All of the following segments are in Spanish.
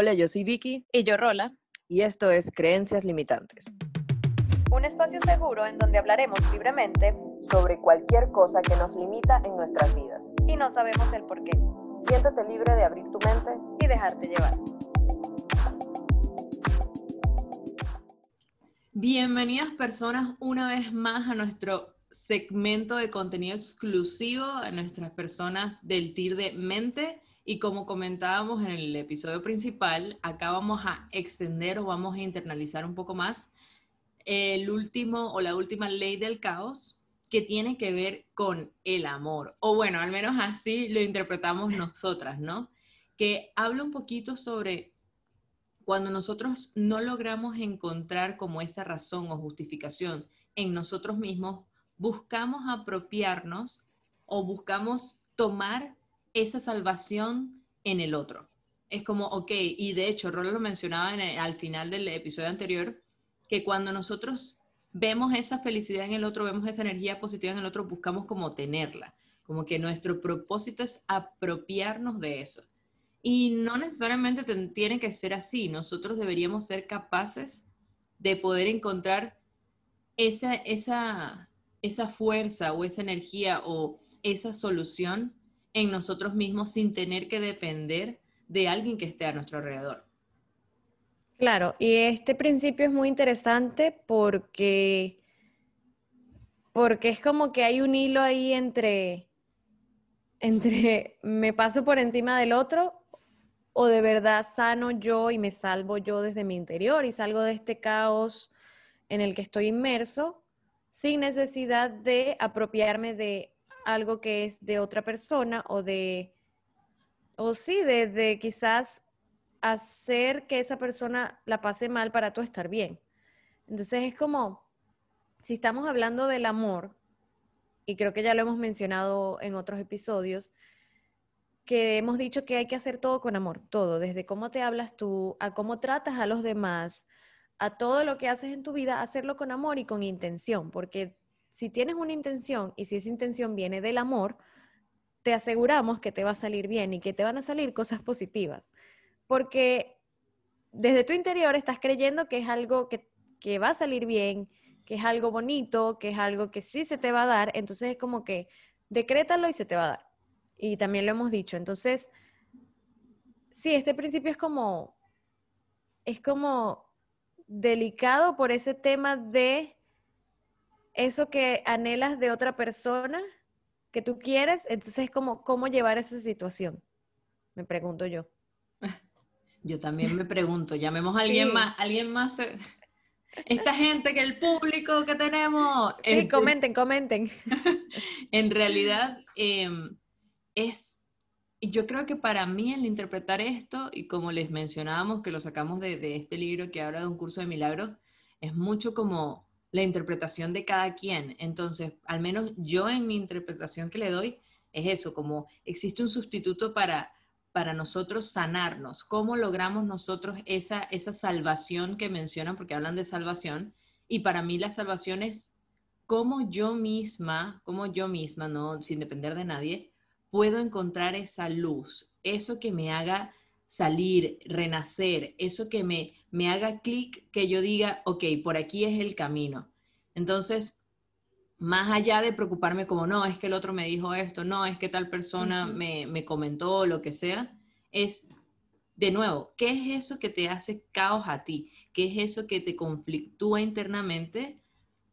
Hola, yo soy Vicky. Y yo Rola. Y esto es Creencias Limitantes. Un espacio seguro en donde hablaremos libremente sobre cualquier cosa que nos limita en nuestras vidas. Y no sabemos el por qué. Siéntate libre de abrir tu mente y dejarte llevar. Bienvenidas personas una vez más a nuestro segmento de contenido exclusivo a nuestras personas del TIR de mente. Y como comentábamos en el episodio principal, acá vamos a extender o vamos a internalizar un poco más el último o la última ley del caos que tiene que ver con el amor. O bueno, al menos así lo interpretamos nosotras, ¿no? Que habla un poquito sobre cuando nosotros no logramos encontrar como esa razón o justificación en nosotros mismos, buscamos apropiarnos o buscamos tomar esa salvación en el otro. Es como, ok, y de hecho, Rolo lo mencionaba al final del episodio anterior, que cuando nosotros vemos esa felicidad en el otro, vemos esa energía positiva en el otro, buscamos como tenerla, como que nuestro propósito es apropiarnos de eso. Y no necesariamente tiene que ser así, nosotros deberíamos ser capaces de poder encontrar esa, esa, esa fuerza o esa energía o esa solución en nosotros mismos sin tener que depender de alguien que esté a nuestro alrededor. Claro, y este principio es muy interesante porque, porque es como que hay un hilo ahí entre, entre me paso por encima del otro o de verdad sano yo y me salvo yo desde mi interior y salgo de este caos en el que estoy inmerso sin necesidad de apropiarme de algo que es de otra persona o de, o sí, de, quizás hacer que esa persona la pase mal para tú estar bien. Entonces es como, si estamos hablando del amor, y creo que ya lo hemos mencionado en otros episodios, que hemos dicho que hay que hacer todo con amor, todo, desde cómo te hablas tú, a cómo tratas a los demás, a todo lo que haces en tu vida, hacerlo con amor y con intención, porque si tienes una intención y si esa intención viene del amor, te aseguramos que te va a salir bien y que te van a salir cosas positivas. Porque desde tu interior estás creyendo que es algo que, va a salir bien, que es algo bonito, que es algo que sí se te va a dar. Entonces es como que decrétalo y se te va a dar. Y también lo hemos dicho. Entonces, sí, este principio es como, es como delicado por ese tema de eso que anhelas de otra persona, que tú quieres, entonces es como cómo llevar esa situación, me pregunto yo. Yo también me pregunto, llamemos a alguien más, alguien más, eh, esta gente que el público que tenemos. Sí, este, comenten, comenten. en realidad em, es, yo creo que para mí el interpretar esto, y como les mencionábamos que lo sacamos de, de este libro que habla de un curso de milagros, es mucho como la interpretación de cada quien. Entonces, al menos yo en mi interpretación que le doy es eso, como existe un sustituto para, para nosotros sanarnos. ¿Cómo logramos nosotros esa, esa salvación que mencionan? Porque hablan de salvación. Y para mí la salvación es cómo yo misma, cómo yo misma, no sin depender de nadie, puedo encontrar esa luz, eso que me haga salir, renacer, eso que me, me haga clic, que yo diga, ok, por aquí es el camino. Entonces, más allá de preocuparme como, no, es que el otro me dijo esto, no, es que tal persona me, me comentó, lo que sea, es, de nuevo, ¿qué es eso que te hace caos a ti? ¿Qué es eso que te conflictúa internamente?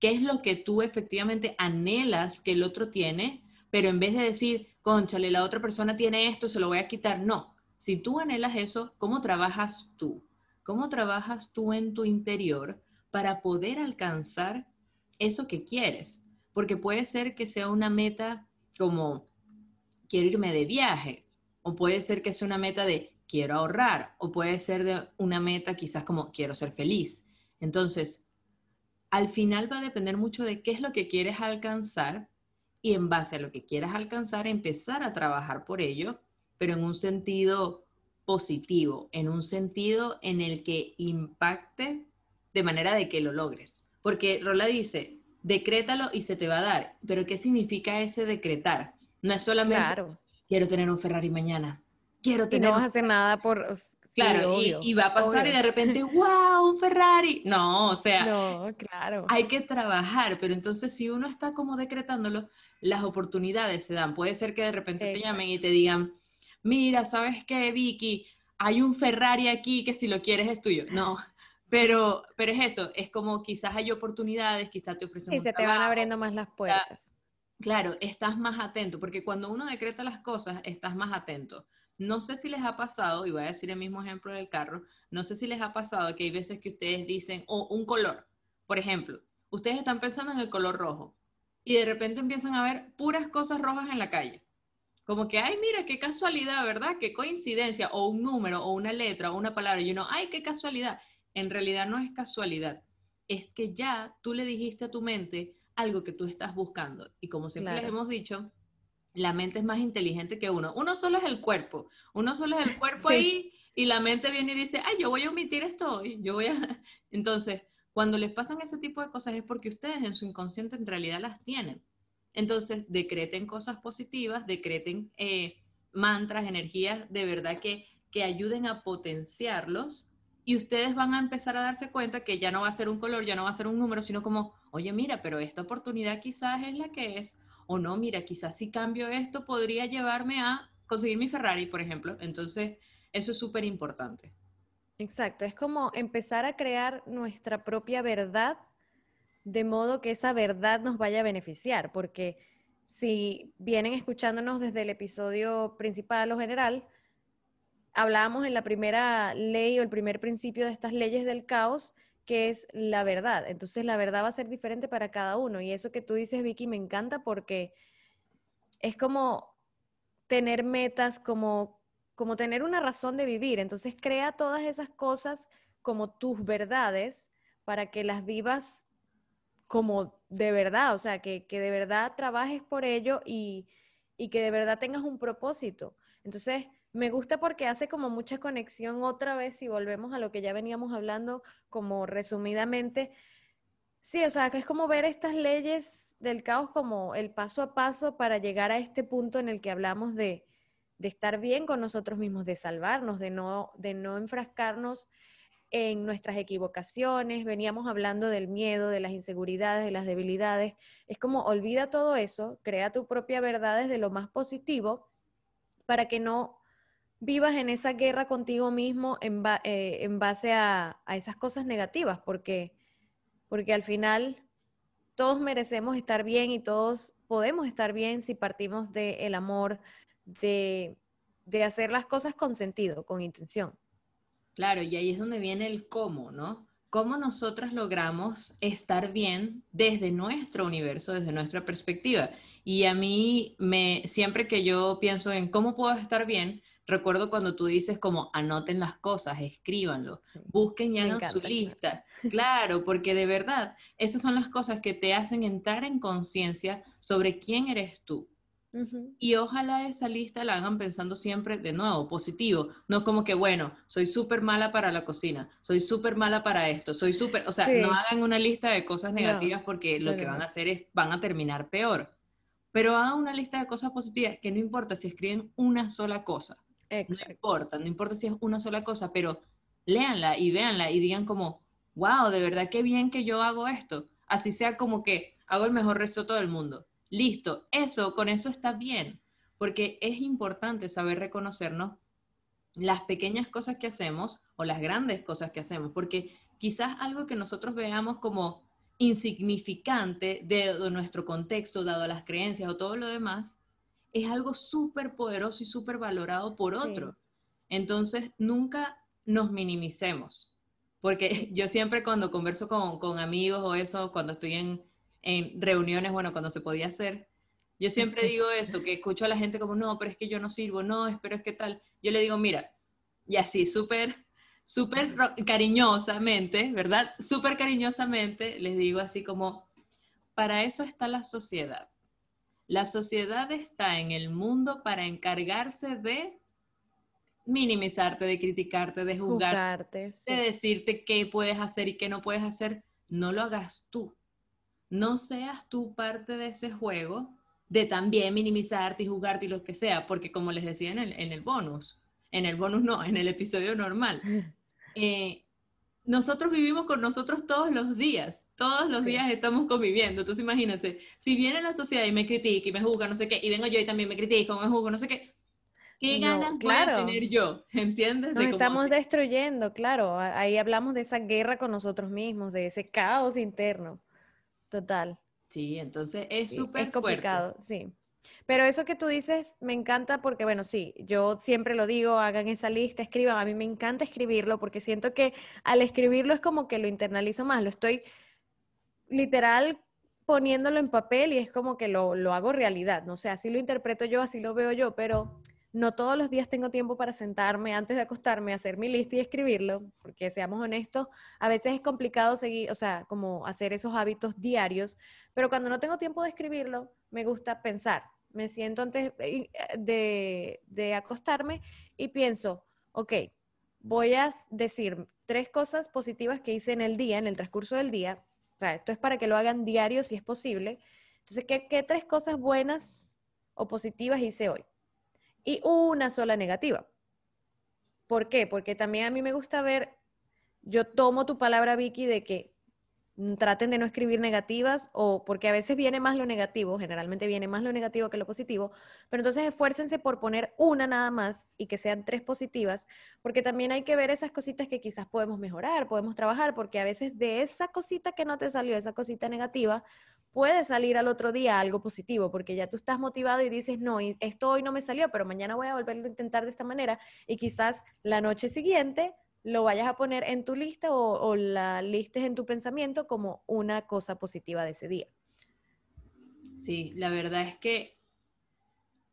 ¿Qué es lo que tú efectivamente anhelas que el otro tiene? Pero en vez de decir, conchale, la otra persona tiene esto, se lo voy a quitar, no si tú anhelas eso, ¿cómo trabajas tú? ¿Cómo trabajas tú en tu interior para poder alcanzar eso que quieres? Porque puede ser que sea una meta como quiero irme de viaje, o puede ser que sea una meta de quiero ahorrar, o puede ser de una meta quizás como quiero ser feliz. Entonces, al final va a depender mucho de qué es lo que quieres alcanzar y en base a lo que quieras alcanzar, empezar a trabajar por ello pero en un sentido positivo, en un sentido en el que impacte de manera de que lo logres. Porque Rola dice, decrétalo y se te va a dar, pero ¿qué significa ese decretar? No es solamente quiero tener un Ferrari mañana. Quiero tener y no vas a hacer nada por Claro, y, va a pasar y de repente, wow, un Ferrari. No, o sea, no, claro. hay que trabajar, pero entonces si uno está como decretándolo, las oportunidades se dan. Puede ser que de repente te llamen y te digan, mira, ¿sabes qué, Vicky? Hay un Ferrari aquí que si lo quieres es tuyo. No, pero, pero es eso, es como quizás hay oportunidades, quizás te ofrecen Y se te van abriendo más las puertas. Claro, estás más atento, porque cuando uno decreta las cosas, estás más atento. No sé si les ha pasado, y voy a decir el mismo ejemplo del carro, no sé si les ha pasado que hay veces que ustedes dicen, o un color, por ejemplo, ustedes están pensando en el color rojo y de repente empiezan a ver puras cosas rojas en la calle. Como que, ay, mira, qué casualidad, ¿verdad? Qué coincidencia, o un número, o una letra, o una palabra, y uno, ay, qué casualidad. En realidad no es casualidad, es que ya tú le dijiste a tu mente algo que tú estás buscando. Y como siempre les hemos dicho, la mente es más inteligente que uno. Uno solo es el cuerpo, uno solo es el cuerpo ahí y la mente viene y dice, ay, yo voy a omitir esto hoy, yo voy a... Entonces, cuando les pasan ese tipo de cosas es porque ustedes en su inconsciente en realidad las tienen. Entonces, decreten cosas positivas, decreten eh, mantras, energías de verdad que, que ayuden a potenciarlos y ustedes van a empezar a darse cuenta que ya no va a ser un color, ya no va a ser un número, sino como, oye, mira, pero esta oportunidad quizás es la que es, o no, mira, quizás si cambio esto podría llevarme a conseguir mi Ferrari, por ejemplo. Entonces, eso es súper importante. Exacto, es como empezar a crear nuestra propia verdad de modo que esa verdad nos vaya a beneficiar, porque si vienen escuchándonos desde el episodio principal o general, hablábamos en la primera ley o el primer principio de estas leyes del caos, que es la verdad. Entonces la verdad va a ser diferente para cada uno. Y eso que tú dices, Vicky, me encanta porque es como tener metas, como, como tener una razón de vivir. Entonces crea todas esas cosas como tus verdades para que las vivas como de verdad, o sea, que, de verdad trabajes por ello y, y que de verdad tengas un propósito. Entonces, me gusta porque hace como mucha conexión otra vez y volvemos a lo que ya veníamos hablando como resumidamente. Sí, o sea, que es como ver estas leyes del caos como el paso a paso para llegar a este punto en el que hablamos de, de estar bien con nosotros mismos, de salvarnos, de no, de no enfrascarnos en nuestras equivocaciones, veníamos hablando del miedo, de las inseguridades, de las debilidades. Es como olvida todo eso, crea tu propia verdad desde lo más positivo para que no vivas en esa guerra contigo mismo en, eh, base a, esas cosas negativas, porque, porque al final todos merecemos estar bien y todos podemos estar bien si partimos del amor, de, de hacer las cosas con sentido, con intención. Claro, y ahí es donde viene el cómo, ¿no? Cómo nosotras logramos estar bien desde nuestro universo, desde nuestra perspectiva. Y a mí, me, siempre que yo pienso en cómo puedo estar bien, recuerdo cuando tú dices como anoten las cosas, escríbanlo, busquen ya en su lista. Claro, porque de verdad, esas son las cosas que te hacen entrar en conciencia sobre quién eres tú. Y ojalá esa lista la hagan pensando siempre de nuevo, positivo. No como que, bueno, soy súper mala para la cocina, soy súper mala para esto, soy súper, o sea, no hagan una lista de cosas negativas porque lo que van a hacer es, van a terminar peor. Pero hagan una lista de cosas positivas que no importa si escriben una sola cosa. No importa, no importa si es una sola cosa, pero léanla y véanla y digan como, wow, de verdad qué bien que yo hago esto. Así sea como que hago el mejor resto todo el mundo. Listo, eso, con eso está bien, porque es importante saber reconocernos las pequeñas cosas que hacemos o las grandes cosas que hacemos, porque quizás algo que nosotros veamos como insignificante de nuestro contexto, dado las creencias o todo lo demás, es algo súper poderoso y súper valorado por otro. Entonces, nunca nos minimicemos, porque yo siempre cuando converso con, amigos o eso, cuando estoy en, reuniones, bueno, cuando se podía hacer, yo siempre digo eso, que escucho a la gente como, no, pero es que yo no sirvo, no, pero es que tal. Yo le digo, mira, y así, súper, súper cariñosamente, ¿verdad? Súper cariñosamente les digo así como, para eso está la sociedad. La sociedad está en el mundo para encargarse de minimizarte, de criticarte, de juzgarte, de decirte qué puedes hacer y qué no puedes hacer. No lo hagas tú. No seas tú parte de ese juego de también minimizarte y juzgarte y lo que sea, porque como les decía en el, en el bonus, en el bonus no, en el episodio normal. Eh, nosotros vivimos con nosotros todos los días, todos los días estamos conviviendo. Entonces imagínense, si viene la sociedad y me critica y me juzga, no sé qué, y vengo yo y también me critico, me juzgo, no sé qué, ¿qué ganas voy a tener yo? ¿Entiendes? Nos estamos destruyendo, claro. Ahí hablamos de esa guerra con nosotros mismos, de ese caos interno. Total. Sí, entonces es súper complicado, sí. Pero eso que tú dices me encanta porque, bueno, sí, yo siempre lo digo, hagan esa lista, escriban. A mí me encanta escribirlo porque siento que al escribirlo es como que lo internalizo más, lo estoy literal poniéndolo en papel y es como que lo, lo hago realidad, no sé, así lo interpreto yo, así lo veo yo, pero no todos los días tengo tiempo para sentarme antes de acostarme, hacer mi lista y escribirlo, porque seamos honestos, a veces es complicado seguir, o sea, como hacer esos hábitos diarios, pero cuando no tengo tiempo de escribirlo, me gusta pensar. Me siento antes eh, de, de acostarme y pienso, ok, voy a decir tres cosas positivas que hice en el día, en el transcurso del día. O sea, esto es para que lo hagan diario si es posible. Entonces, ¿qué, qué tres cosas buenas o positivas hice hoy? Y una sola negativa. ¿Por qué? Porque también a mí me gusta ver, yo tomo tu palabra, Vicky, de que traten de no escribir negativas o porque a veces viene más lo negativo, generalmente viene más lo negativo que lo positivo, pero entonces esfuércense por poner una nada más y que sean tres positivas, porque también hay que ver esas cositas que quizás podemos mejorar, podemos trabajar, porque a veces de esa cosita que no te salió, esa cosita negativa, puede salir al otro día algo positivo, porque ya tú estás motivado y dices, no, esto hoy no me salió, pero mañana voy a volverlo a intentar de esta manera y quizás la noche siguiente lo vayas a poner en tu lista o, la listes en tu pensamiento como una cosa positiva de ese día. Sí, la verdad es que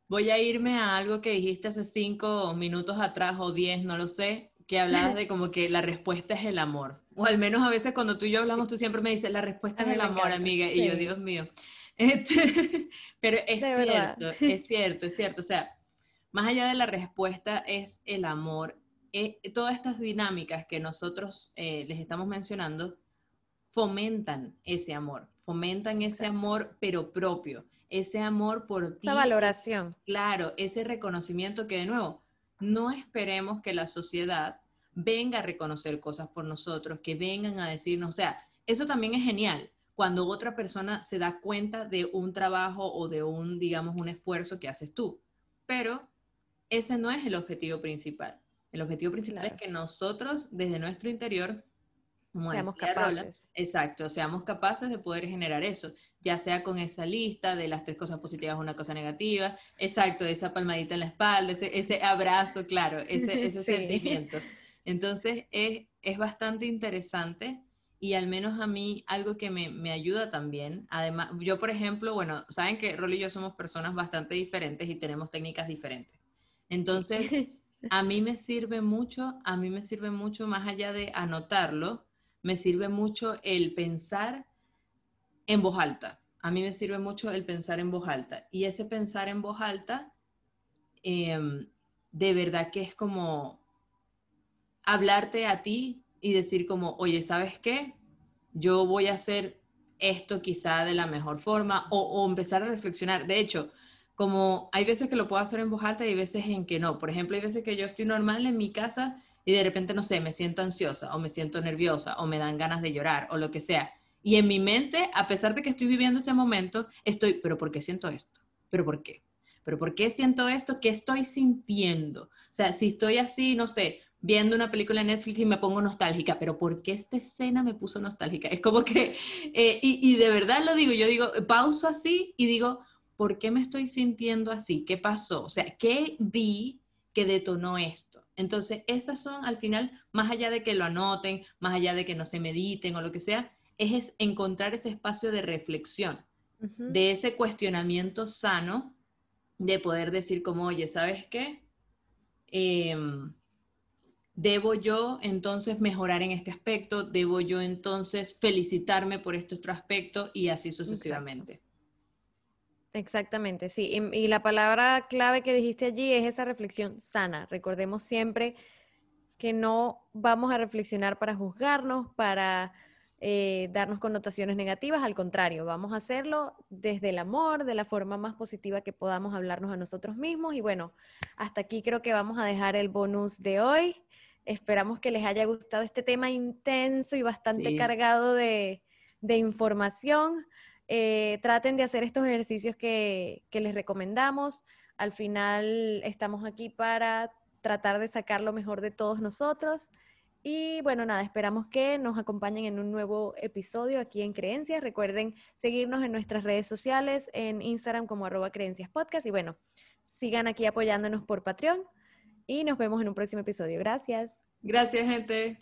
voy a irme a algo que dijiste hace cinco minutos atrás o diez, no lo sé, que hablabas de como que la respuesta es el amor. O al menos a veces cuando tú y yo hablamos, tú siempre me dices, la respuesta es el amor, amiga. Y yo, Dios mío. Este, pero es cierto, es cierto, es cierto. O sea, más allá de la respuesta es el amor. Eh, todas estas dinámicas que nosotros eh, les estamos mencionando fomentan ese amor, fomentan ese amor, pero propio, ese amor por ti. Esa valoración. Claro, ese reconocimiento que de nuevo, no esperemos que la sociedad venga a reconocer cosas por nosotros, que vengan a decirnos, o sea, eso también es genial cuando otra persona se da cuenta de un trabajo o de un, digamos, un esfuerzo que haces tú. Pero ese no es el objetivo principal. El objetivo principal es que nosotros, desde nuestro interior, seamos capaces. exacto, seamos capaces de poder generar eso, ya sea con esa lista de las tres cosas positivas, una cosa negativa, exacto, esa palmadita en la espalda, ese, abrazo, claro, ese, ese sentimiento. Entonces es, es, bastante interesante y al menos a mí algo que me, me, ayuda también, además, yo por ejemplo, bueno, saben que Rol y yo somos personas bastante diferentes y tenemos técnicas diferentes. Entonces, a mí me sirve mucho, a mí me sirve mucho más allá de anotarlo, me sirve mucho el pensar en voz alta. A mí me sirve mucho el pensar en voz alta. Y ese pensar en voz alta, em, de verdad que es como hablarte a ti y decir como, oye, ¿sabes qué? Yo voy a hacer esto quizá de la mejor forma o, o empezar a reflexionar. De hecho, como hay veces que lo puedo hacer en voz alta y hay veces en que no. Por ejemplo, hay veces que yo estoy normal en mi casa y de repente, no sé, me siento ansiosa o me siento nerviosa o me dan ganas de llorar o lo que sea. Y en mi mente, a pesar de que estoy viviendo ese momento, estoy, pero ¿por qué siento esto? ¿Pero por qué? ¿Pero por qué siento esto? ¿Qué estoy sintiendo? O sea, si estoy así, no sé, viendo una película en Netflix y me pongo nostálgica, pero ¿por qué esta escena me puso nostálgica? Es como que, eh, y, y de verdad lo digo, yo digo, pauso así y digo, ¿por qué me estoy sintiendo así? ¿Qué pasó? O sea, ¿qué vi que detonó esto? Entonces, esas son al final, más allá de que lo anoten, más allá de que no se mediten o lo que sea, es, encontrar ese espacio de reflexión, de ese cuestionamiento sano, de poder decir como, oye, ¿sabes qué? Em, ¿Debo yo entonces mejorar en este aspecto? ¿Debo yo entonces felicitarme por este otro aspecto? Y así sucesivamente. Exactamente, sí. Y, la palabra clave que dijiste allí es esa reflexión sana. Recordemos siempre que no vamos a reflexionar para juzgarnos, para eh, darnos connotaciones negativas, al contrario, vamos a hacerlo desde el amor, de la forma más positiva que podamos hablarnos a nosotros mismos. Y bueno, hasta aquí creo que vamos a dejar el bonus de hoy. Esperamos que les haya gustado este tema intenso y bastante cargado de, información. Eh, traten de hacer estos ejercicios que, les recomendamos. Al final estamos aquí para tratar de sacar lo mejor de todos nosotros. Y bueno, nada, esperamos que nos acompañen en un nuevo episodio aquí en Creencias. Recuerden seguirnos en nuestras redes sociales, en Instagram como arroba Creencias Podcast. Y bueno, sigan aquí apoyándonos por Patreon y nos vemos en un próximo episodio. Gracias. Gracias, gente.